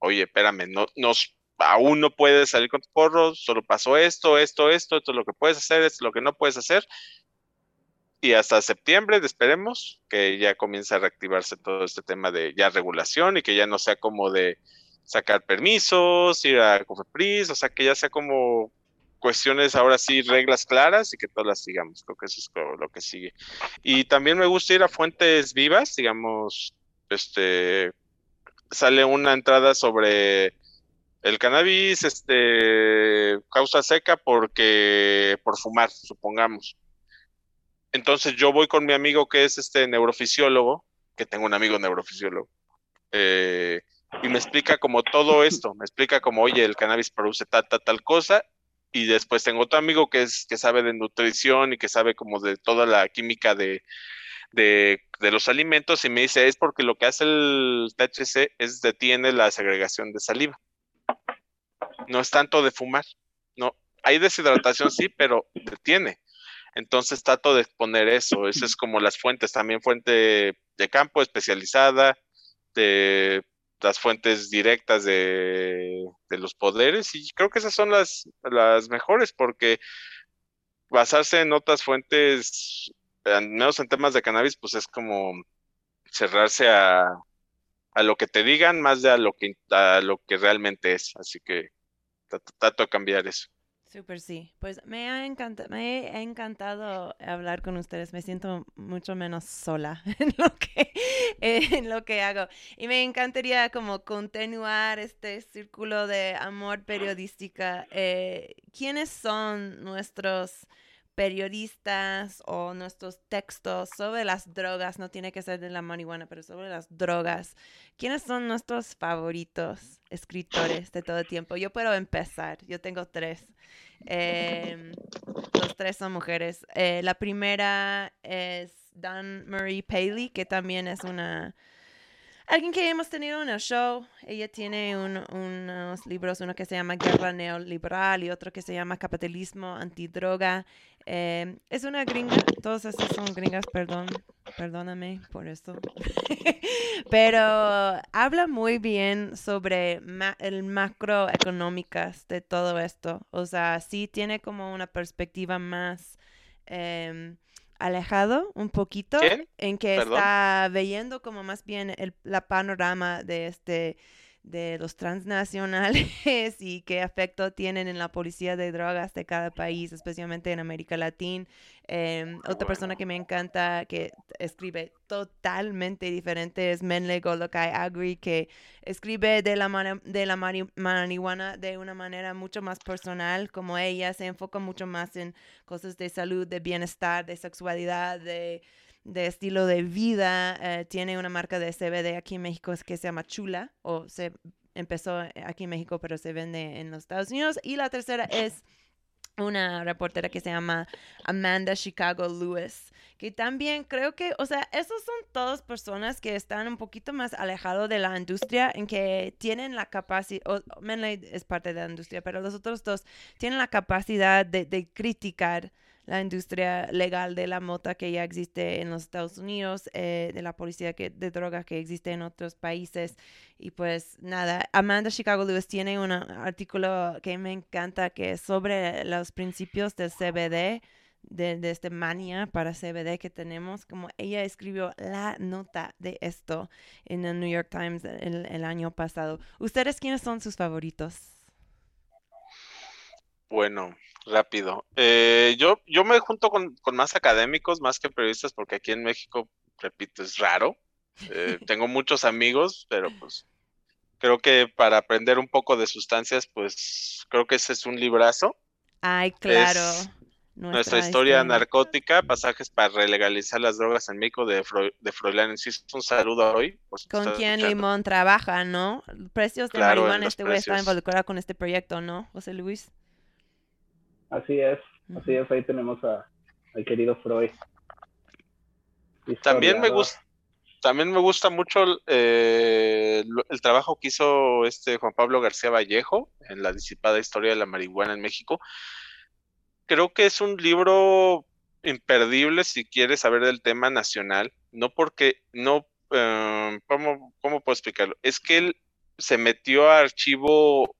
oye, espérame, no, nos, aún no puedes salir con tu porro, solo pasó esto, esto, esto, esto es lo que puedes hacer, esto es lo que no puedes hacer, y hasta septiembre esperemos que ya comience a reactivarse todo este tema de ya regulación y que ya no sea como de sacar permisos, ir a Cofepris, o sea, que ya sea como cuestiones ahora sí, reglas claras y que todas las sigamos. Creo que eso es lo, que sigue. Y también me gusta ir a fuentes vivas, digamos, este, sale una entrada sobre el cannabis, este, causa seca porque, por fumar, supongamos. Entonces yo voy con mi amigo que es este neurofisiólogo, que tengo un amigo neurofisiólogo, eh, y me explica como todo esto, me explica como, oye, el cannabis produce tal, tal, tal cosa, y después tengo otro amigo que es que sabe de nutrición y que sabe como de toda la química de, de, de los alimentos, y me dice, es porque lo que hace el THC es detiene la segregación de saliva. No es tanto de fumar, no. Hay deshidratación, sí, pero detiene. Entonces trato de exponer eso. Eso es como las fuentes, también fuente de campo especializada, de las fuentes directas de, de los poderes. Y creo que esas son las, las mejores, porque basarse en otras fuentes, al menos en temas de cannabis, pues es como cerrarse a, a lo que te digan más de a lo que, a lo que realmente es. Así que trato de cambiar eso. Súper sí. Pues me ha encantado, me ha encantado hablar con ustedes. Me siento mucho menos sola en lo que en lo que hago. Y me encantaría como continuar este círculo de amor periodística. Eh, ¿Quiénes son nuestros periodistas o nuestros textos sobre las drogas? No tiene que ser de la marihuana, pero sobre las drogas. ¿Quiénes son nuestros favoritos escritores de todo tiempo? Yo puedo empezar. Yo tengo tres. Eh, los tres son mujeres. Eh, la primera es Dan Marie Paley, que también es una alguien que hemos tenido en el show. Ella tiene un- unos libros, uno que se llama Guerra Neoliberal y otro que se llama Capitalismo Antidroga. Eh, es una gringa, todos esos son gringas, perdón, perdóname por esto. Pero habla muy bien sobre ma- el macroeconómicas de todo esto. O sea, sí tiene como una perspectiva más em, alejado un poquito en que Perdón. está viendo como más bien el la panorama de este de los transnacionales y qué efecto tienen en la policía de drogas de cada país, especialmente en América Latina. Em, otra persona que me encanta, que escribe totalmente diferente, es Menle Golokai Agri, que escribe de la, de la mari- marihuana de una manera mucho más personal, como ella se enfoca mucho más en cosas de salud, de bienestar, de sexualidad, de, de estilo de vida. Eh, tiene una marca de CBD aquí en México que se llama Chula, o se empezó aquí en México, pero se vende en los Estados Unidos. Y la tercera es una reportera que se llama Amanda Chicago Lewis, que también creo que, o sea, esos son todas personas que están un poquito más alejados de la industria, en que tienen la capacidad, o Menley es parte de la industria, pero los otros dos tienen la capacidad de, de criticar la industria legal de la mota que ya existe en los Estados Unidos, eh, de la policía que, de droga que existe en otros países. Y pues nada, Amanda Chicago Lewis tiene un artículo que me encanta que es sobre los principios del CBD, de, este mania para CBD que tenemos, como ella escribió la nota de esto en el New York Times el año pasado. ¿Ustedes quiénes son sus favoritos? Bueno, rápido. Eh, yo, yo me junto con, con más académicos, más que periodistas, porque aquí en México, repito, es raro. Eh, tengo muchos amigos, pero pues creo que para aprender un poco de sustancias, pues creo que ese es un librazo. Ay, claro. Es nuestra historia narcótica, pasajes para relegalizar las drogas en México de, Fro de Froilán. Insisto, un saludo hoy. Con quien. Limón trabaja, ¿no? Precios de Claro, marihuana, este güey está precios. involucrado con este proyecto, ¿no, José Luis? Así es, así es, ahí tenemos a, al querido Freud. También me gusta. también me gusta mucho eh, el trabajo que hizo este Juan Pablo García Vallejo en La disipada historia de la marihuana en México. Creo que es un libro imperdible si quieres saber del tema nacional, no porque, no, eh, ¿cómo, cómo puedo explicarlo? Es que él se metió a archivo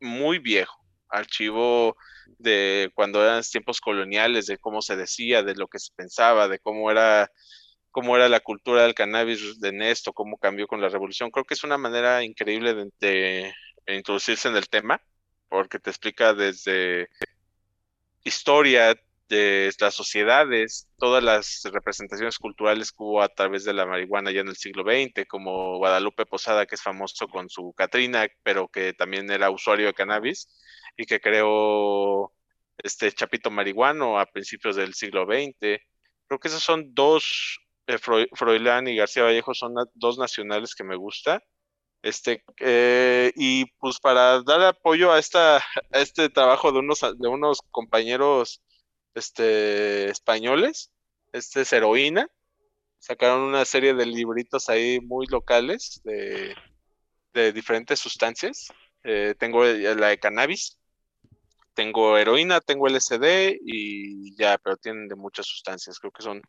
muy viejo, archivo de cuando eran tiempos coloniales, de cómo se decía, de lo que se pensaba, de cómo era, cómo era la cultura del cannabis de Nesto, cómo cambió con la revolución. Creo que es una manera increíble de, de introducirse en el tema, porque te explica desde historia de las sociedades, todas las representaciones culturales que hubo a través de la marihuana ya en el siglo XX, como Guadalupe Posada, que es famoso con su Catrina, pero que también era usuario de cannabis y que creó este Chapito Marihuano a principios del siglo XX. Creo que esos son dos, eh, Froilán y García Vallejo son dos nacionales que me gusta. Este, eh, y pues para dar apoyo a esta, a este trabajo de unos, de unos compañeros este, españoles, este es Heroína, sacaron una serie de libritos ahí muy locales de, diferentes sustancias. Eh, tengo la de cannabis, tengo heroína, tengo LSD y ya, pero tienen de muchas sustancias. Creo que son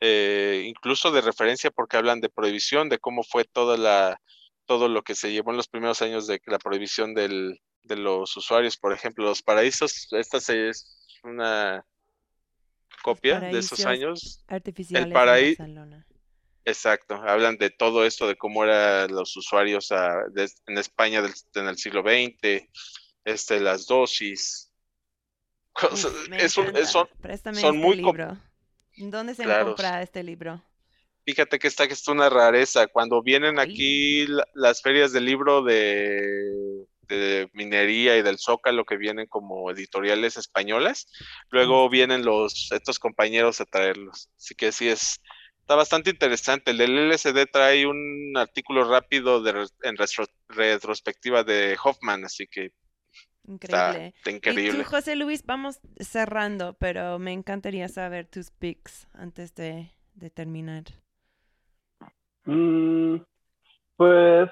eh, incluso de referencia porque hablan de prohibición, de cómo fue toda la, todo lo que se llevó en los primeros años de la prohibición del, de los usuarios. Por ejemplo, los paraísos, esta es una copia de esos años. Artificiales paraí- en Barcelona. Exacto, hablan de todo esto, de cómo eran los usuarios ah, de- en España del- en el siglo XX, este, las dosis. Cosas- es un- encanta. es- son, Préstame son este muy libro. ¿Dónde se Claro. compra este libro? Fíjate que esta que es una rareza. Cuando vienen Ay. aquí la- las ferias del libro de, de minería y del Zócalo que vienen como editoriales españolas, luego vienen los estos compañeros a traerlos. Así que sí es está bastante interesante. El del LSD trae un artículo rápido de, en retro- retrospectiva de Hoffman, así que Increíble. está increíble. tú, José Luis, vamos cerrando, pero me encantaría saber tus picks antes de, de terminar. Mm, pues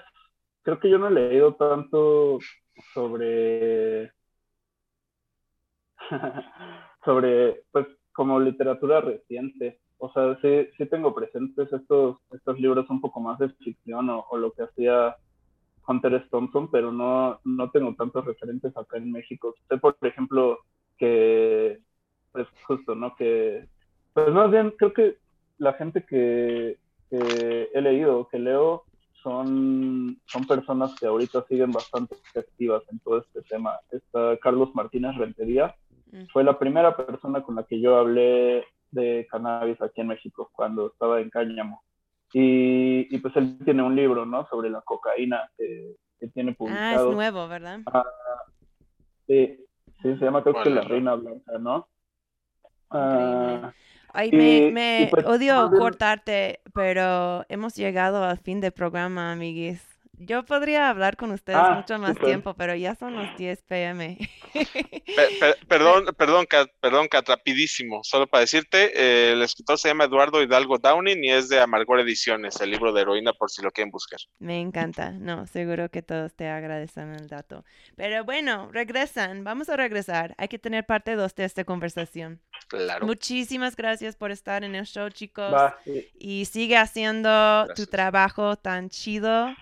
creo que yo no he leído tanto sobre sobre pues como literatura reciente. O sea, sí, sí tengo presentes estos, estos libros un poco más de ficción o, lo que hacía Hunter S. Thompson, pero no, no tengo tantos referentes acá en México. Sé, por ejemplo, que, pues justo, ¿no? Que, pues más bien, creo que la gente que, que he leído, que leo, son, son personas que ahorita siguen bastante activas en todo este tema. Está Carlos Martínez Rentería, fue la primera persona con la que yo hablé de cannabis aquí en México cuando estaba en Cáñamo. Y, y pues él tiene un libro, ¿no? Sobre la cocaína que, que tiene Ah, es publicado. nuevo, ¿verdad? Sí, sí, se llama creo que La. Reina Blanca, ¿no? Ah, Ay, y- me, y me pues, odio cortarte, pero hemos llegado al fin del programa, amiguis. Yo podría hablar con ustedes Ah, mucho más tiempo, pero ya son las 10 pm. Pe- pe- perdón, perdón, Kat, perdón, Kat, rapidísimo. Solo para decirte, eh, el escritor se llama Eduardo Hidalgo Downing y es de Amargor Ediciones, el libro de heroína por si lo quieren buscar. Me encanta. No, seguro que todos te agradecen el dato. Pero bueno, regresan. Vamos a regresar. Hay que tener parte 2 de esta conversación. Claro. Muchísimas gracias por estar en el show, chicos. va, sí. Y sigue haciendo tu trabajo tan chido.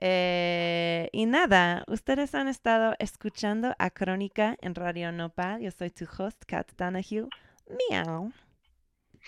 Eh, y nada, ustedes han estado escuchando a Crónica en Radio Nopal. Yo soy tu host, Kat Donahue. Miau.